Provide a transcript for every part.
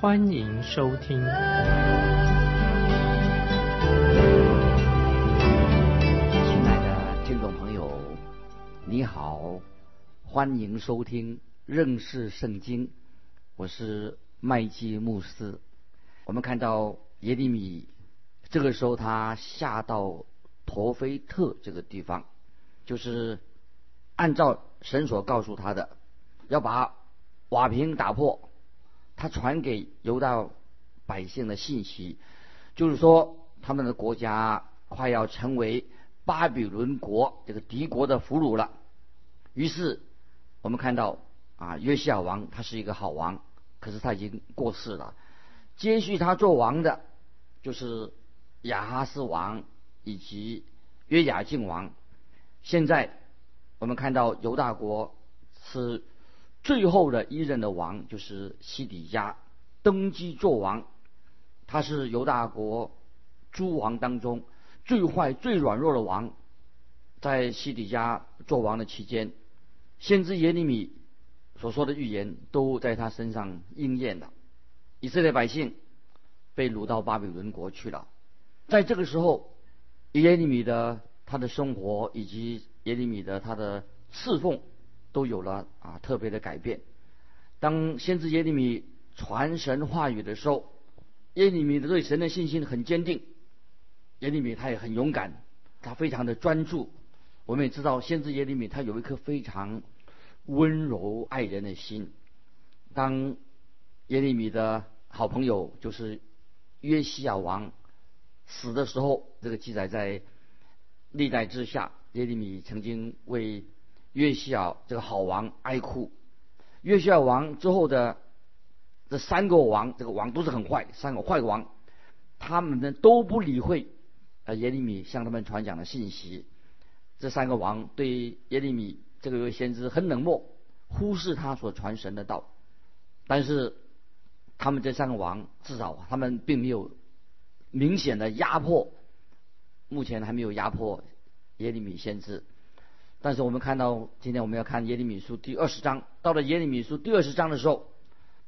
欢迎收听。亲爱的听众朋友，你好，欢迎收听认识圣经，我是麦基牧师。我们看到耶利米，这个时候他下到。陀菲特这个地方，就是按照神所告诉他的，要把瓦瓶打破。他传给犹大百姓的信息，就是说他们的国家快要成为巴比伦国这个敌国的俘虏了。于是我们看到啊，约西亚王他是一个好王，可是他已经过世了。接续他做王的，就是亚哈斯王。以及约雅敬王，现在我们看到犹大国是最后的一任的王，就是西底家登基做王。他是犹大国诸王当中最坏、最软弱的王。在西底家做王的期间，先知耶利米所说的预言都在他身上应验了。以色列百姓被掳到巴比伦国去了。在这个时候。耶利米的他的生活以及耶利米的他的侍奉都有了啊特别的改变。当先知耶利米传神话语的时候，耶利米的对神的信心很坚定。耶利米他也很勇敢，他非常的专注。我们也知道，先知耶利米他有一颗非常温柔爱人的心。当耶利米的好朋友就是约西亚王。死的时候，这个记载在历代之下。耶利米曾经为约西亚这个好王哀哭。约西亚王之后的这三个王，这个王都是很坏，三个坏王，他们呢都不理会呃耶利米向他们传讲的信息。这三个王对耶利米这个位先知很冷漠，忽视他所传神的道。但是他们这三个王，至少他们并没有。明显的压迫，目前还没有压迫耶利米先知，但是我们看到今天我们要看耶利米书第二十章，到了耶利米书第二十章的时候，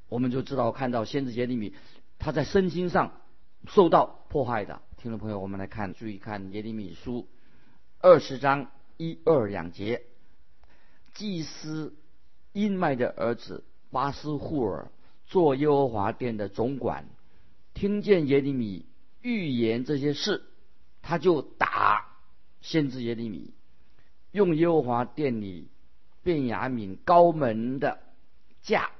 我们就知道看到先知耶利米他在身心上受到迫害的。听众朋友，我们来看，注意看耶利米书二十章一二两节，祭司因麦的儿子巴斯户尔做耶和华殿的总管，听见耶利米。预言这些事，他就打先知耶利米，用耶和华殿里便雅悯高门的架，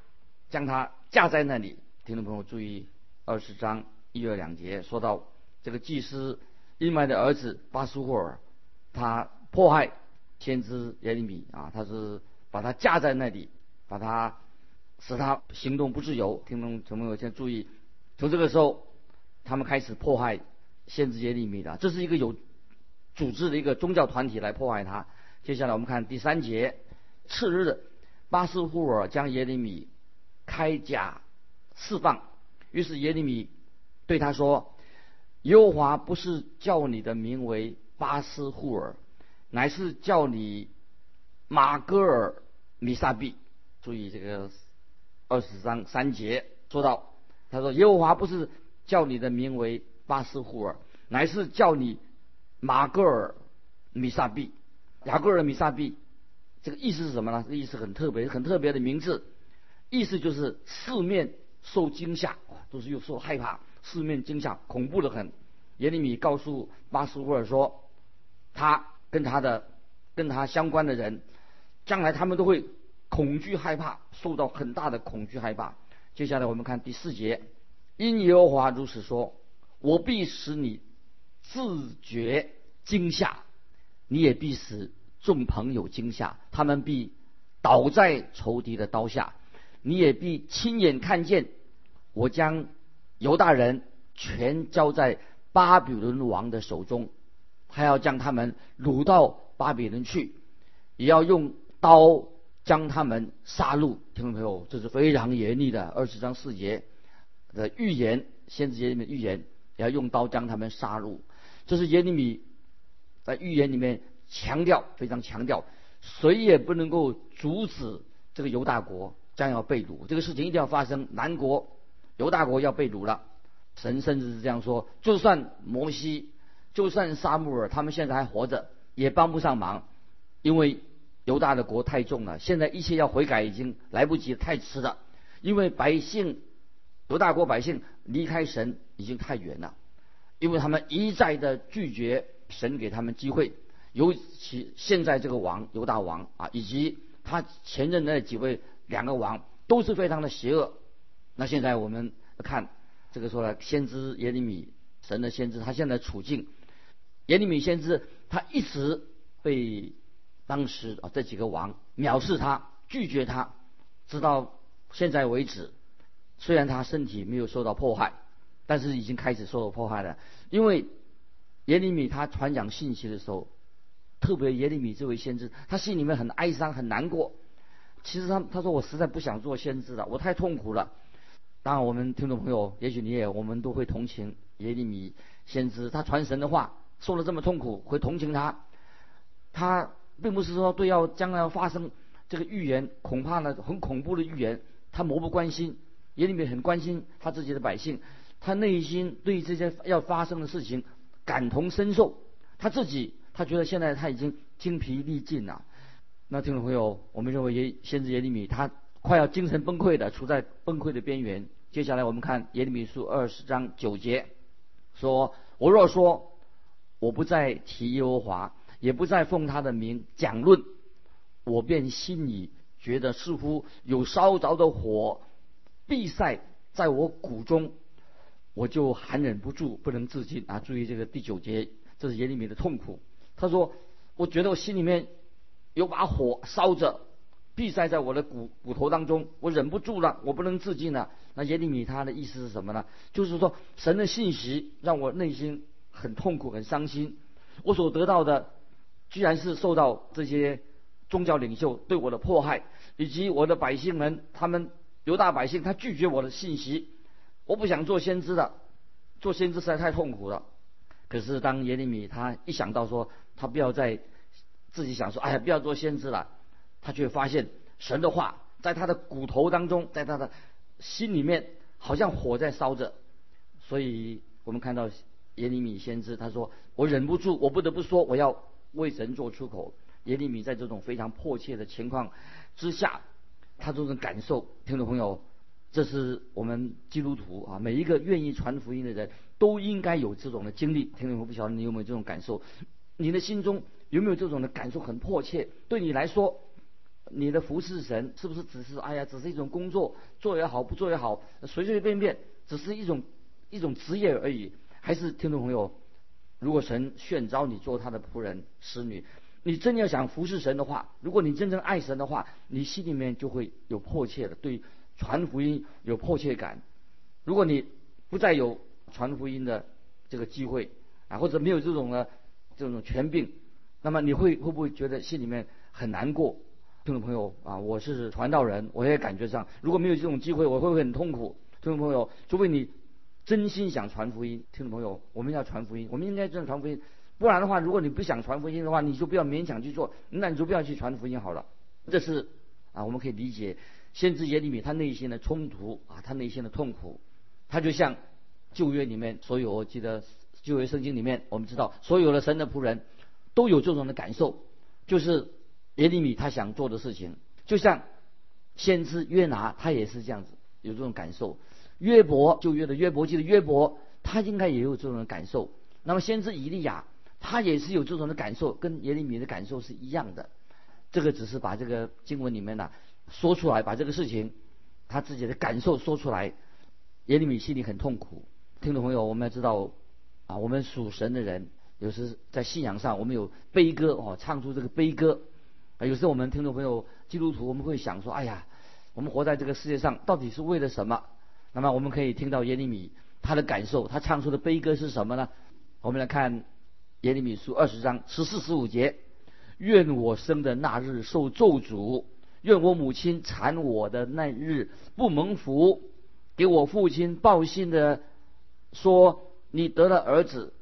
将他架在那里。听众朋友注意，二十章一二两节说到这个祭司伊麦的儿子巴苏霍尔，他迫害先知耶利米啊，他是把他架在那里，把他使他行动不自由。听众朋友先注意，从这个时候。他们开始迫害先知耶利米的，这是一个有组织的一个宗教团体来迫害他。接下来我们看第三节，次日，巴斯户尔将耶利米开甲释放，于是耶利米对他说：“耶和华不是叫你的名为巴斯户尔，乃是叫你马戈尔米萨比。”注意这个二十章三节说到，他说：“耶和华不是。”叫你的名为巴斯户尔，乃是叫你马戈尔米萨比，雅戈尔米萨比，这个意思是什么呢？这个意思很特别，很特别的名字，意思就是四面受惊吓，都是又受害怕，四面惊吓，恐怖的很。耶利米告诉巴斯沃尔说，他跟他的跟他相关的人，将来他们都会恐惧害怕，受到很大的恐惧害怕。接下来我们看第四节。因耶和华如此说：“我必使你自觉惊吓，你也必使众朋友惊吓，他们必倒在仇敌的刀下。你也必亲眼看见，我将犹大人全交在巴比伦王的手中，他要将他们掳到巴比伦去，也要用刀将他们杀戮。听众朋友，这是非常严厉的二十章四节的预言，先知节里面预言，也要用刀将他们杀戮。这是耶利米在预言里面强调，非常强调，谁也不能够阻止这个犹大国将要被掳，这个事情一定要发生。南国犹大国要被掳了，神甚至是这样说：就算摩西，就算撒母耳，他们现在还活着，也帮不上忙，因为犹大的国太重了。现在一切要悔改已经来不及，太迟了。因为百姓犹大国百姓离开神已经太远了。因为他们一再的拒绝神给他们机会，尤其现在这个王犹大王啊，以及他前任的几位两个王都是非常的邪恶。那现在我们看这个说了，先知耶利米，神的先知，他现在处境，耶利米先知他一直被当时啊这几个王藐视他，拒绝他，直到现在为止，虽然他身体没有受到迫害。但是已经开始受到迫害了，因为耶利米他传讲信息的时候，特别耶利米这位先知，他心里面很哀伤很难过。其实他他说我实在不想做先知了，我太痛苦了。当然，我们听众朋友，也许你也我们都会同情耶利米先知，他传神的话，受了这么痛苦，会同情他。他并不是说对要将来要发生这个预言，恐怕呢很恐怖的预言，他漠不关心。耶利米很关心他自己的百姓。他内心对这些要发生的事情感同身受，他自己他觉得现在他已经精疲力尽了。那听众朋友，我们认为耶先知耶利米他快要精神崩溃的，处在崩溃的边缘。接下来我们看耶利米书二十章九节，说：“我若说我不再提耶和华，也不再奉他的名讲论，我便心里觉得似乎有烧着的火，必塞在我骨中。”我就含忍不住，不能自禁啊！注意这个第九节，这是耶利米的痛苦。他说：“我觉得我心里面有把火烧着，闭塞在我的骨骨头当中，我忍不住了，我不能自禁了。”那耶利米他的意思是什么呢？就是说，神的信息让我内心很痛苦、很伤心。我所得到的，居然是受到这些宗教领袖对我的迫害，以及我的百姓们，他们犹大百姓，他拒绝我的信息。我不想做先知的，做先知实在太痛苦了。可是当耶利米他一想到说他不要再自己想说，哎呀，不要做先知了，他却发现神的话在他的骨头当中，在他的心里面好像火在烧着。所以我们看到耶利米先知他说：“我忍不住，我不得不说，我要为神做出口。”耶利米在这种非常迫切的情况之下，他这种感受，听众朋友。这是我们基督徒啊，每一个愿意传福音的人都应该有这种的经历。听众我不晓得你有没有这种感受？你的心中有没有这种的感受？很迫切。对你来说，你的服侍神是不是只是哎呀，只是一种工作，做也好，不做也好，随随便便，只是一种一种职业而已？还是听众朋友，如果神选召你做他的仆人、使女，你真要想服侍神的话，如果你真正爱神的话，你心里面就会有迫切的对。传福音有迫切感，如果你不再有传福音的这个机会啊，或者没有这种的这种权柄，那么你会会不会觉得心里面很难过？听众朋友啊，我是传道人，我也感觉上，如果没有这种机会，我会不会很痛苦？听众朋友，除非你真心想传福音，听众朋友，我们要传福音，我们应该这样传福音，不然的话，如果你不想传福音的话，你就不要勉强去做，那你就不要去传福音好了。这是啊，我们可以理解。先知耶利米他内心的冲突啊，他内心的痛苦，他就像旧约里面所有，我记得旧约圣经里面，我们知道所有的神的仆人都有这种的感受，就是耶利米他想做的事情，就像先知约拿他也是这样子有这种感受，约伯旧约的约伯记得约伯他应该也有这种的感受，那么先知以利亚他也是有这种的感受，跟耶利米的感受是一样的，这个只是把这个经文里面呢。说出来，把这个事情他自己的感受说出来，耶利米心里很痛苦。听众朋友，我们要知道啊，我们属神的人，有时在信仰上，我们有悲歌哦，唱出这个悲歌。啊，有时我们听众朋友基督徒，我们会想说，哎呀，我们活在这个世界上，到底是为了什么？那么我们可以听到耶利米他的感受，他唱出的悲歌是什么呢？我们来看耶利米书二十章十四十五节：愿我生的那日受咒诅，愿我母亲产我的那日不蒙福。给我父亲报信的说：你得了儿子，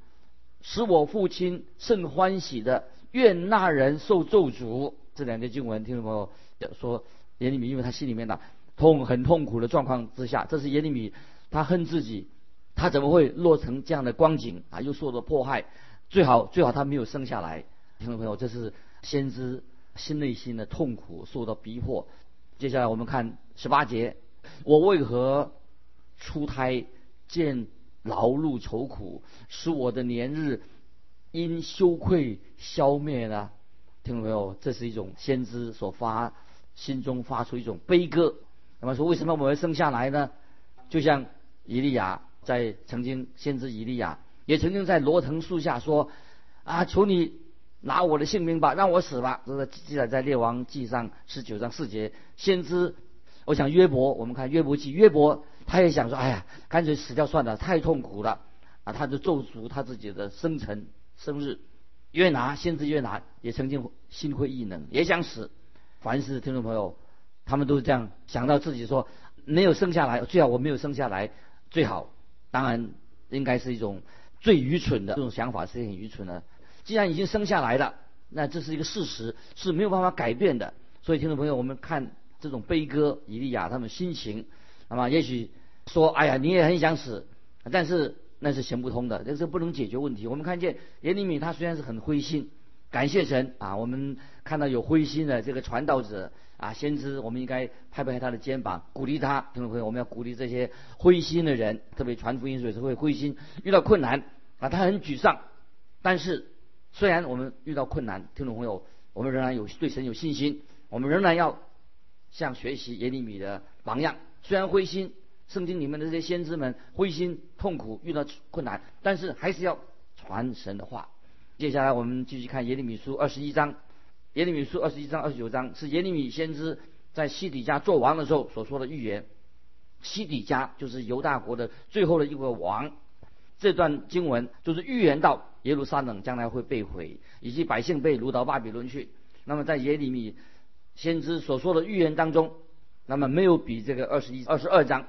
使我父亲甚欢喜的。愿那人受咒诅。这两节经文，听众朋友说耶利米，因为他心里面的痛很痛苦的状况之下，这是耶利米他恨自己。他怎么会落成这样的光景啊？又受到迫害，最好最好他没有生下来。听众朋友，这是先知心内心的痛苦，受到逼迫。接下来我们看十八节：我为何出胎见劳碌愁苦，使我的年日因羞愧消灭呢？听众朋友，这是一种先知所发心中发出一种悲歌。那么说，为什么我们生下来呢？就像以利亚。在曾经，先知以利亚也曾经在罗藤树下说：“啊，求你拿我的性命吧，让我死吧。”这是记载在列王记上十九章四节。先知，我想约伯，我们看约伯记，约伯他也想说：“哎呀，干脆死掉算了，太痛苦了。”啊，他就咒诅他自己的生辰生日。约拿，先知约拿也曾经心灰意冷，也想死。凡是听众朋友，他们都是这样想到自己说：“没有生下来，最好我没有生下来最好。”当然，应该是一种最愚蠢的这种想法，是很愚蠢的。既然已经生下来了，那这是一个事实，是没有办法改变的。所以，听众朋友，我们看这种悲歌，以利亚他们心情，那么也许说，哎呀，你也很想死，但是那是行不通的，这是不能解决问题。我们看见耶利米他虽然是很灰心，感谢神啊，我们看到有灰心的这个传道者。啊，先知，我们应该拍拍他的肩膀，鼓励他。听众朋友，我们要鼓励这些灰心的人，特别传福音时候会灰心，遇到困难啊，他很沮丧。但是，虽然我们遇到困难，听众朋友，我们仍然有对神有信心，我们仍然要像学习耶利米的榜样。虽然灰心，圣经里面的这些先知们灰心痛苦，遇到困难，但是还是要传神的话。接下来我们继续看耶利米书二十一章。耶利米书二十一章、二十九章是耶利米先知在西底家做王的时候所说的预言。西底家就是犹大国的最后的一个王。这段经文就是预言到耶路撒冷将来会被毁，以及百姓被掳到巴比伦去。那么在耶利米先知所说的预言当中，那么没有比这个二十一、二十二章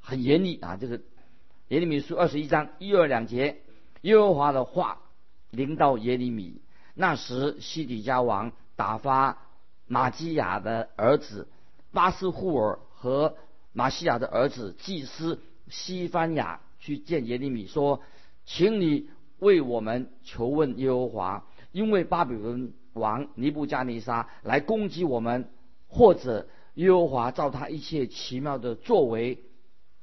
很严厉啊。这个耶利米书二十一章一二两节，耶和华的话临到耶利米。那时，西底家王打发马基亚的儿子巴斯户尔和马西亚的儿子祭司西番雅去见耶利米，说：“请你为我们求问耶和华，因为巴比伦王尼布加尼沙来攻击我们，或者耶和华照他一切奇妙的作为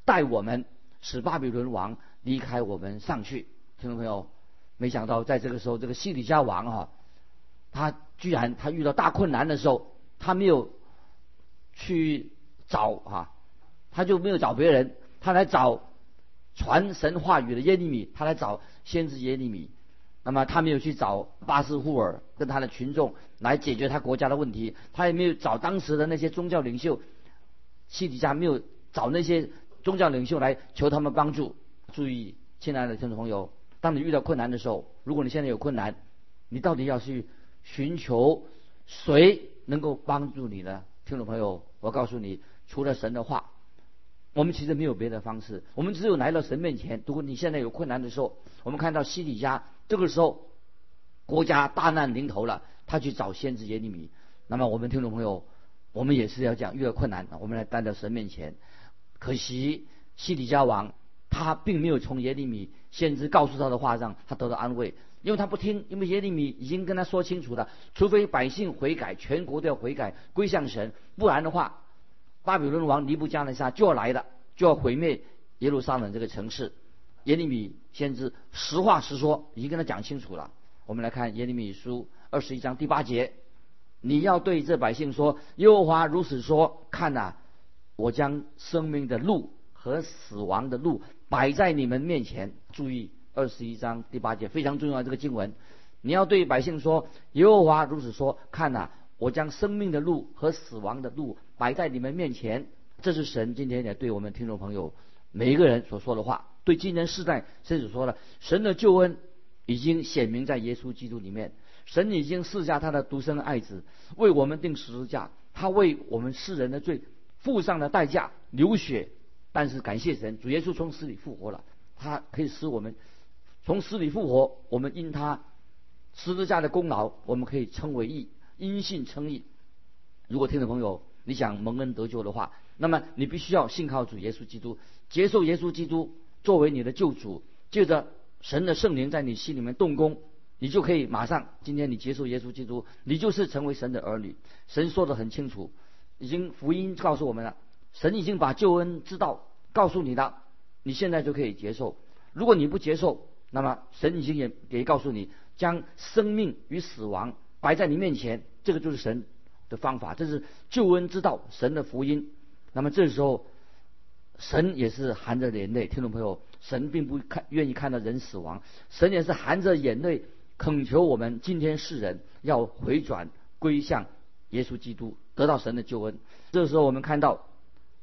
待我们，使巴比伦王离开我们上去。”听众朋友。没想到在这个时候，这个西底家王啊，他居然他遇到大困难的时候，他没有去找啊，他就没有找别人，他来找传神话语的耶利米，他来找先知耶利米。那么他没有去找巴斯户尔跟他的群众来解决他国家的问题，他也没有找当时的那些宗教领袖，西底家没有找那些宗教领袖来求他们帮助。注意，亲爱的听众朋友。当你遇到困难的时候，如果你现在有困难，你到底要去寻求谁能够帮助你呢？听众朋友，我告诉你，除了神的话，我们其实没有别的方式。我们只有来到神面前。如果你现在有困难的时候，我们看到西底家这个时候国家大难临头了，他去找先知耶利米。那么我们听众朋友，我们也是要讲遇到困难，我们来带到神面前。可惜西底家王。他并没有从耶利米先知告诉他的话上，他得到安慰，因为他不听，因为耶利米已经跟他说清楚了，除非百姓悔改，全国都要悔改归向神，不然的话，巴比伦王尼布加尼撒就要来了，就要毁灭耶路撒冷这个城市。耶利米先知实话实说，已经跟他讲清楚了。我们来看耶利米书二十一章第八节，你要对这百姓说：耶和华如此说，看呐，我将生命的路和死亡的路。摆在你们面前，注意二十一章第八节非常重要这个经文，你要对百姓说：耶和华如此说，看呐，我将生命的路和死亡的路摆在你们面前。这是神今天也对我们听众朋友每一个人所说的话。对今天世代，甚至说了，神的救恩已经显明在耶稣基督里面。神已经赐下他的独生爱子，为我们定十字架，他为我们世人的罪付上了代价，流血。但是感谢神，主耶稣从死里复活了，他可以使我们从死里复活。我们因他十字架的功劳，我们可以称为义，因信称义。如果听众朋友你想蒙恩得救的话，那么你必须要信靠主耶稣基督，接受耶稣基督作为你的救主，借着神的圣灵在你心里面动工。你就可以马上，今天你接受耶稣基督，你就是成为神的儿女。神说的很清楚，已经福音告诉我们了，神已经把救恩之道告诉你了，你现在就可以接受。如果你不接受，那么神已经也也告诉你，将生命与死亡摆在你面前，这个就是神的方法，这是救恩之道，神的福音。那么这时候，神也是含着眼泪，听众朋友，神并不看愿意看到人死亡，神也是含着眼泪。恳求我们今天世人要回转归向耶稣基督，得到神的救恩。这时候，我们看到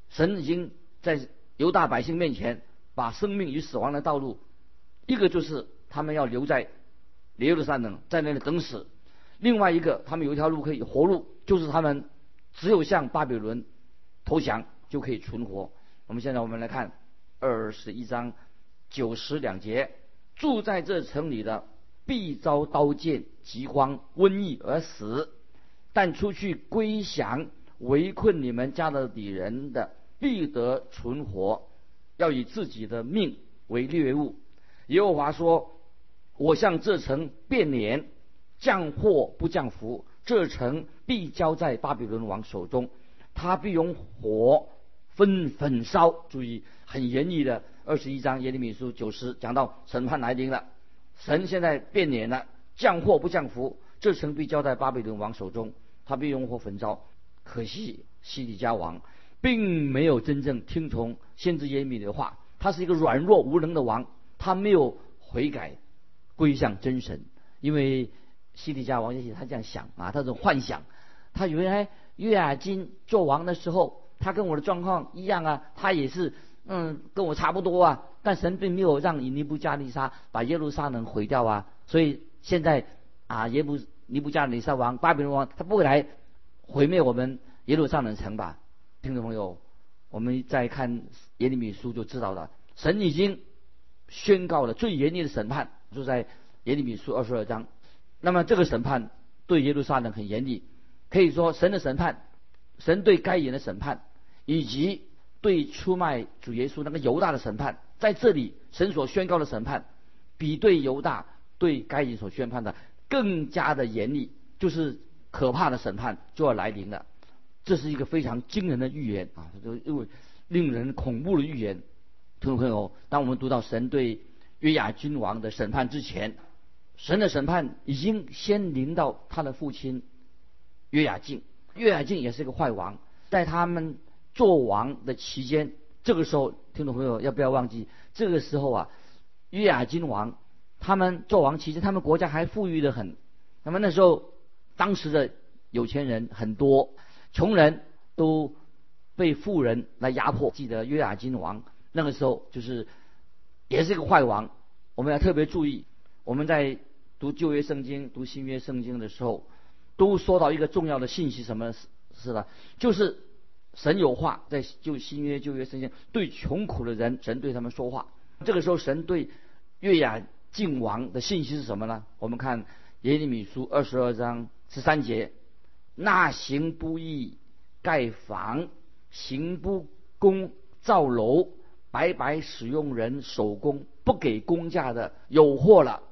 神已经在犹大百姓面前把生命与死亡的道路，一个就是他们要留在耶路撒冷，在那里等死；另外一个，他们有一条路可以活路，就是他们只有向巴比伦投降就可以存活。我们现在我们来看二十一章九十两节，住在这城里的。必遭刀剑、饥荒、瘟疫而死，但出去归降围困你们家的敌人的，必得存活。要以自己的命为猎物。耶和华说：“我向这城变脸，降祸不降福。这城必交在巴比伦王手中，他必用火分焚烧。”注意，很严厉的二十一章耶利米书九十讲到审判来临了。神现在变脸了，降祸不降福，这城必交在巴比伦王手中，他必用火焚烧。可惜西底家王并没有真正听从先知耶利米的话，他是一个软弱无能的王，他没有悔改归向真神。因为西底家王也许他这样想啊，他这种幻想，他原来约雅金做王的时候，他跟我的状况一样啊，他也是嗯跟我差不多啊。但神并没有让尼布加利沙把耶路撒冷毁掉啊，所以现在啊耶布尼布加利沙王巴比伦王他不会来毁灭我们耶路撒冷城吧？听众朋友，我们再看耶利米书就知道了，神已经宣告了最严厉的审判，就在耶利米书二十二章。那么这个审判对耶路撒冷很严厉，可以说神的审判，神对该隐的审判，以及对出卖主耶稣那个犹大的审判。在这里，神所宣告的审判，比对犹大对该隐所宣判的更加的严厉，就是可怕的审判就要来临了。这是一个非常惊人的预言啊，就因为令人恐怖的预言。听众朋友，当我们读到神对约雅君王的审判之前，神的审判已经先临到他的父亲约雅敬。约雅敬也是一个坏王，在他们做王的期间。这个时候，听众朋友要不要忘记？这个时候啊，约雅金王他们做王期间，他们国家还富裕的很。那么那时候，当时的有钱人很多，穷人都被富人来压迫。记得约雅金王那个时候就是也是一个坏王。我们要特别注意，我们在读旧约圣经、读新约圣经的时候，都说到一个重要的信息，什么是是的？就是。神有话在就新约旧约圣经对穷苦的人，神对他们说话。这个时候，神对约雅敬王的信息是什么呢？我们看耶利米书二十二章十三节：那行不义、盖房、行不公、造楼、白白使用人手工、不给工价的，有祸了。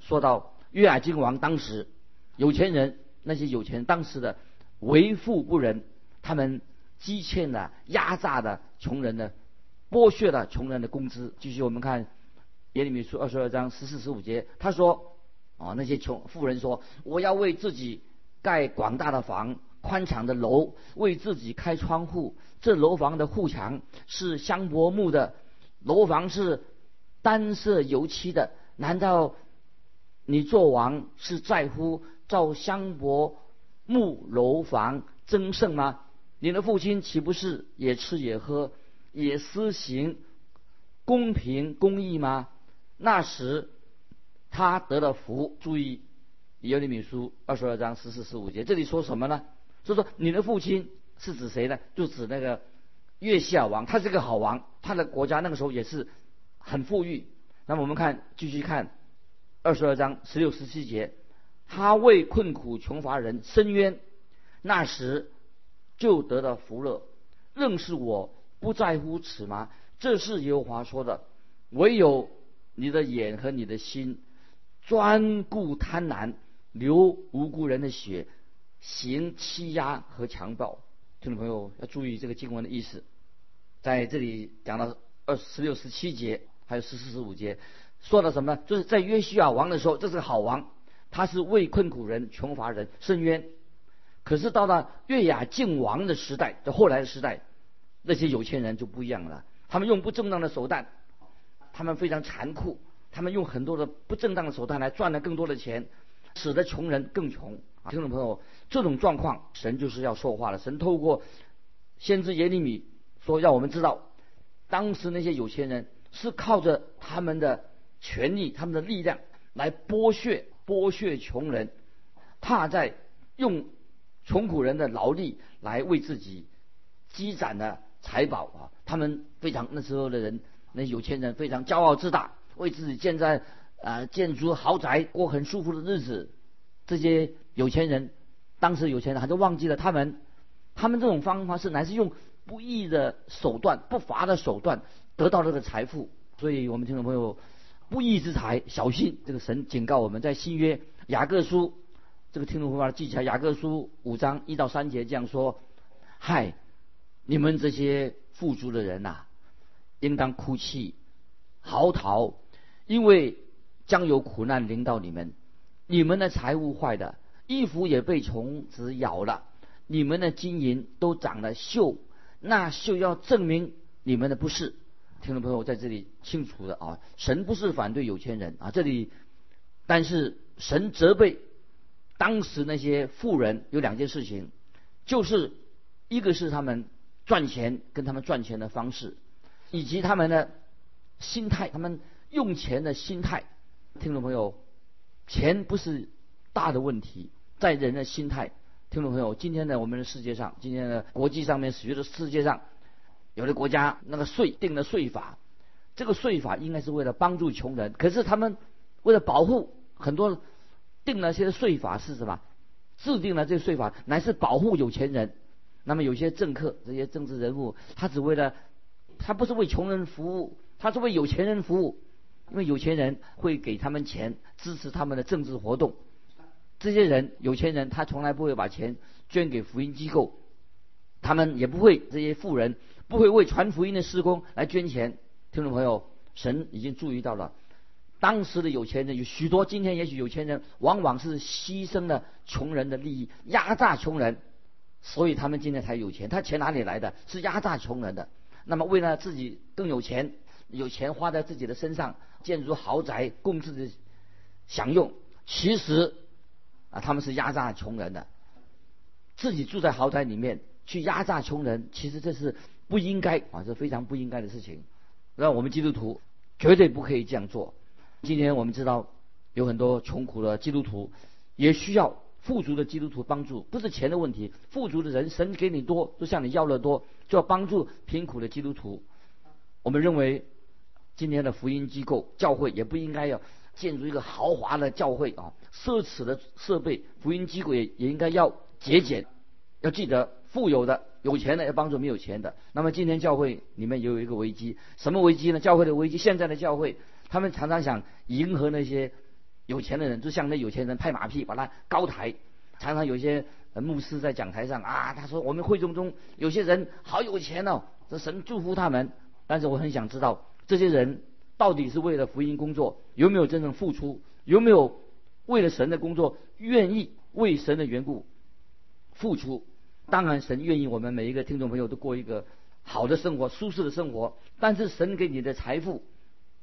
说到约雅敬王当时有钱人，那些有钱人当时的为富不仁，他们。积欠的、压榨的穷人的，剥削了穷人的工资。继续，我们看耶利米书二十二章十四、十五节，他说：“啊，那些穷富人说，我要为自己盖广大的房、宽敞的楼，为自己开窗户。这楼房的护墙是香柏木的，楼房是单色油漆的。难道你做王是在乎造香柏木楼房增盛吗？”你的父亲岂不是也吃也喝，也施行公平公义吗？那时他得了福。注意耶利米书二十二章十四十五节，这里说什么呢？就说你的父亲是指谁呢？就指那个约西亚王，他是个好王，他的国家那个时候也是很富裕。那么我们看继续看二十二章十六十七节，他为困苦穷乏人伸冤，那时就得到福乐。认识我不在乎此吗？这是耶和华说的。唯有你的眼和你的心专顾贪婪，流无辜人的血，行欺压和强暴。听众朋友要注意这个经文的意思，在这里讲到二十六、十七节，还有十四、十五节，说了什么呢？就是在约西亚王的时候，这是个好王，他是为困苦人、穷乏人伸冤。可是到了月雅靖王的时代，就后来的时代，那些有钱人就不一样了。他们用不正当的手段，他们非常残酷，他们用很多的不正当的手段来赚了更多的钱，使得穷人更穷。听众朋友，这种状况，神就是要说话了。神透过先知耶利米说，让我们知道，当时那些有钱人是靠着他们的权力、他们的力量来剥削、剥削穷人，怕在用。穷苦人的劳力来为自己积攒的财宝啊，他们非常那时候的人，那有钱人非常骄傲自大，为自己建在啊建筑豪宅，过很舒服的日子。这些有钱人，当时有钱人还是忘记了他们，他们这种方法是乃是用不义的手段、不法的手段得到这个财富。所以我们听众朋友，不义之财小心。这个神警告我们在新约雅各书。这个听众会把它记起来，《雅各书》五章一到三节这样说：“嗨，你们这些富足的人呐，应当哭泣、嚎啕，因为将有苦难临到你们。你们的财物坏的，衣服也被虫子咬了，你们的金银都长了锈，那锈要证明你们的不是。”听众朋友在这里清楚的啊，神不是反对有钱人啊，这里，但是神责备。当时那些富人有两件事情，就是一个是他们赚钱跟他们赚钱的方式，以及他们的心态，他们用钱的心态。听众朋友，钱不是大的问题，在人的心态。听众朋友，今天的我们的世界上，今天的国际上面，许多世界上有的国家那个税定的税法，这个税法应该是为了帮助穷人，可是他们为了保护很多。定了些税法是什么？制定了这个税法乃是保护有钱人。那么有些政客、这些政治人物，他只为了，他不是为穷人服务，他是为有钱人服务。因为有钱人会给他们钱，支持他们的政治活动。这些人，有钱人，他从来不会把钱捐给福音机构，他们也不会这些富人不会为传福音的施工来捐钱。听众朋友，神已经注意到了。当时的有钱人有许多，今天也许有钱人往往是牺牲了穷人的利益，压榨穷人，所以他们今天才有钱。他钱哪里来的？是压榨穷人的。那么为了自己更有钱，有钱花在自己的身上，建筑豪宅供自己享用。其实啊，他们是压榨穷人的，自己住在豪宅里面去压榨穷人，其实这是不应该啊，这非常不应该的事情。那我们基督徒绝对不可以这样做。今天我们知道有很多穷苦的基督徒，也需要富足的基督徒帮助，不是钱的问题。富足的人，神给你多，就向你要的多，就要帮助贫苦的基督徒。我们认为，今天的福音机构教会也不应该要建筑一个豪华的教会啊，奢侈的设备。福音机构也也应该要节俭，要记得富有的、有钱的要帮助没有钱的。那么今天教会里面也有一个危机，什么危机呢？教会的危机，现在的教会。他们常常想迎合那些有钱的人，就像那有钱人拍马屁，把他高抬。常常有些牧师在讲台上啊，他说我们会众中有些人好有钱哦，这神祝福他们。但是我很想知道，这些人到底是为了福音工作，有没有真正付出？有没有为了神的工作，愿意为神的缘故付出？当然，神愿意我们每一个听众朋友都过一个好的生活、舒适的生活。但是神给你的财富。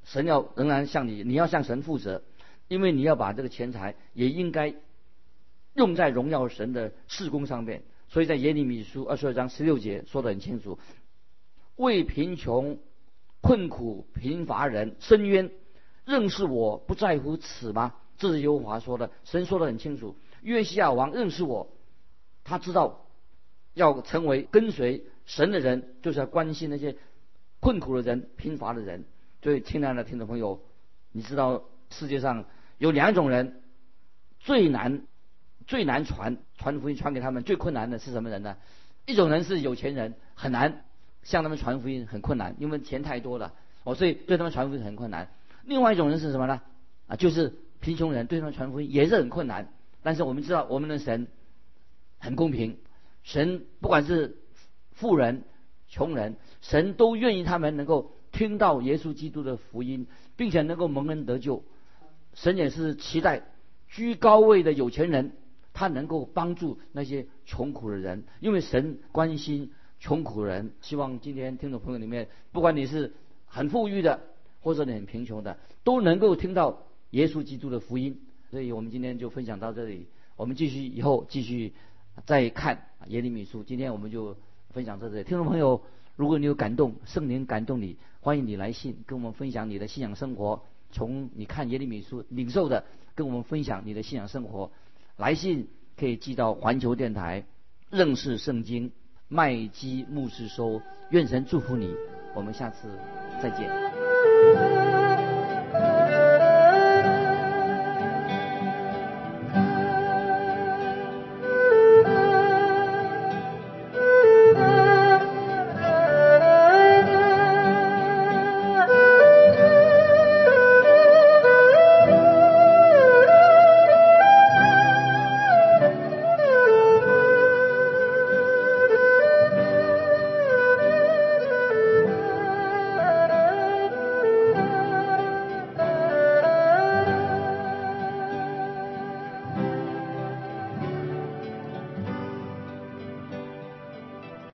神要仍然向你，你要向神负责，因为你要把这个钱财也应该用在荣耀神的事工上面。所以在耶利米书二十二章十六节说得很清楚：为贫穷困苦贫乏人深渊，认识我不在乎此吗？这是耶和华说的，神说的很清楚。约西亚王认识我，他知道要成为跟随神的人，就是要关心那些困苦的人、贫乏的人。所以，亲爱的听众朋友，你知道世界上有两种人最难、最难传传福音传给他们最困难的是什么人呢？一种人是有钱人，很难向他们传福音，很困难，因为钱太多了，哦，所以对他们传福音很困难。另外一种人是什么呢？啊，就是贫穷人，对他们传福音也是很困难。但是我们知道，我们的神很公平，神不管是富人、穷人，神都愿意他们能够听到耶稣基督的福音，并且能够蒙恩得救。神也是期待居高位的有钱人，他能够帮助那些穷苦的人，因为神关心穷苦人。希望今天听众朋友里面，不管你是很富裕的，或者你很贫穷的，都能够听到耶稣基督的福音。所以我们今天就分享到这里，我们继续以后继续再看耶利米书。今天我们就分享到这里。听众朋友，如果你有感动，圣灵感动你，欢迎你来信跟我们分享你的信仰生活。从你看耶利米书领受的，跟我们分享你的信仰生活。来信可以寄到环球电台认识圣经麦基牧师收。愿神祝福你，我们下次再见。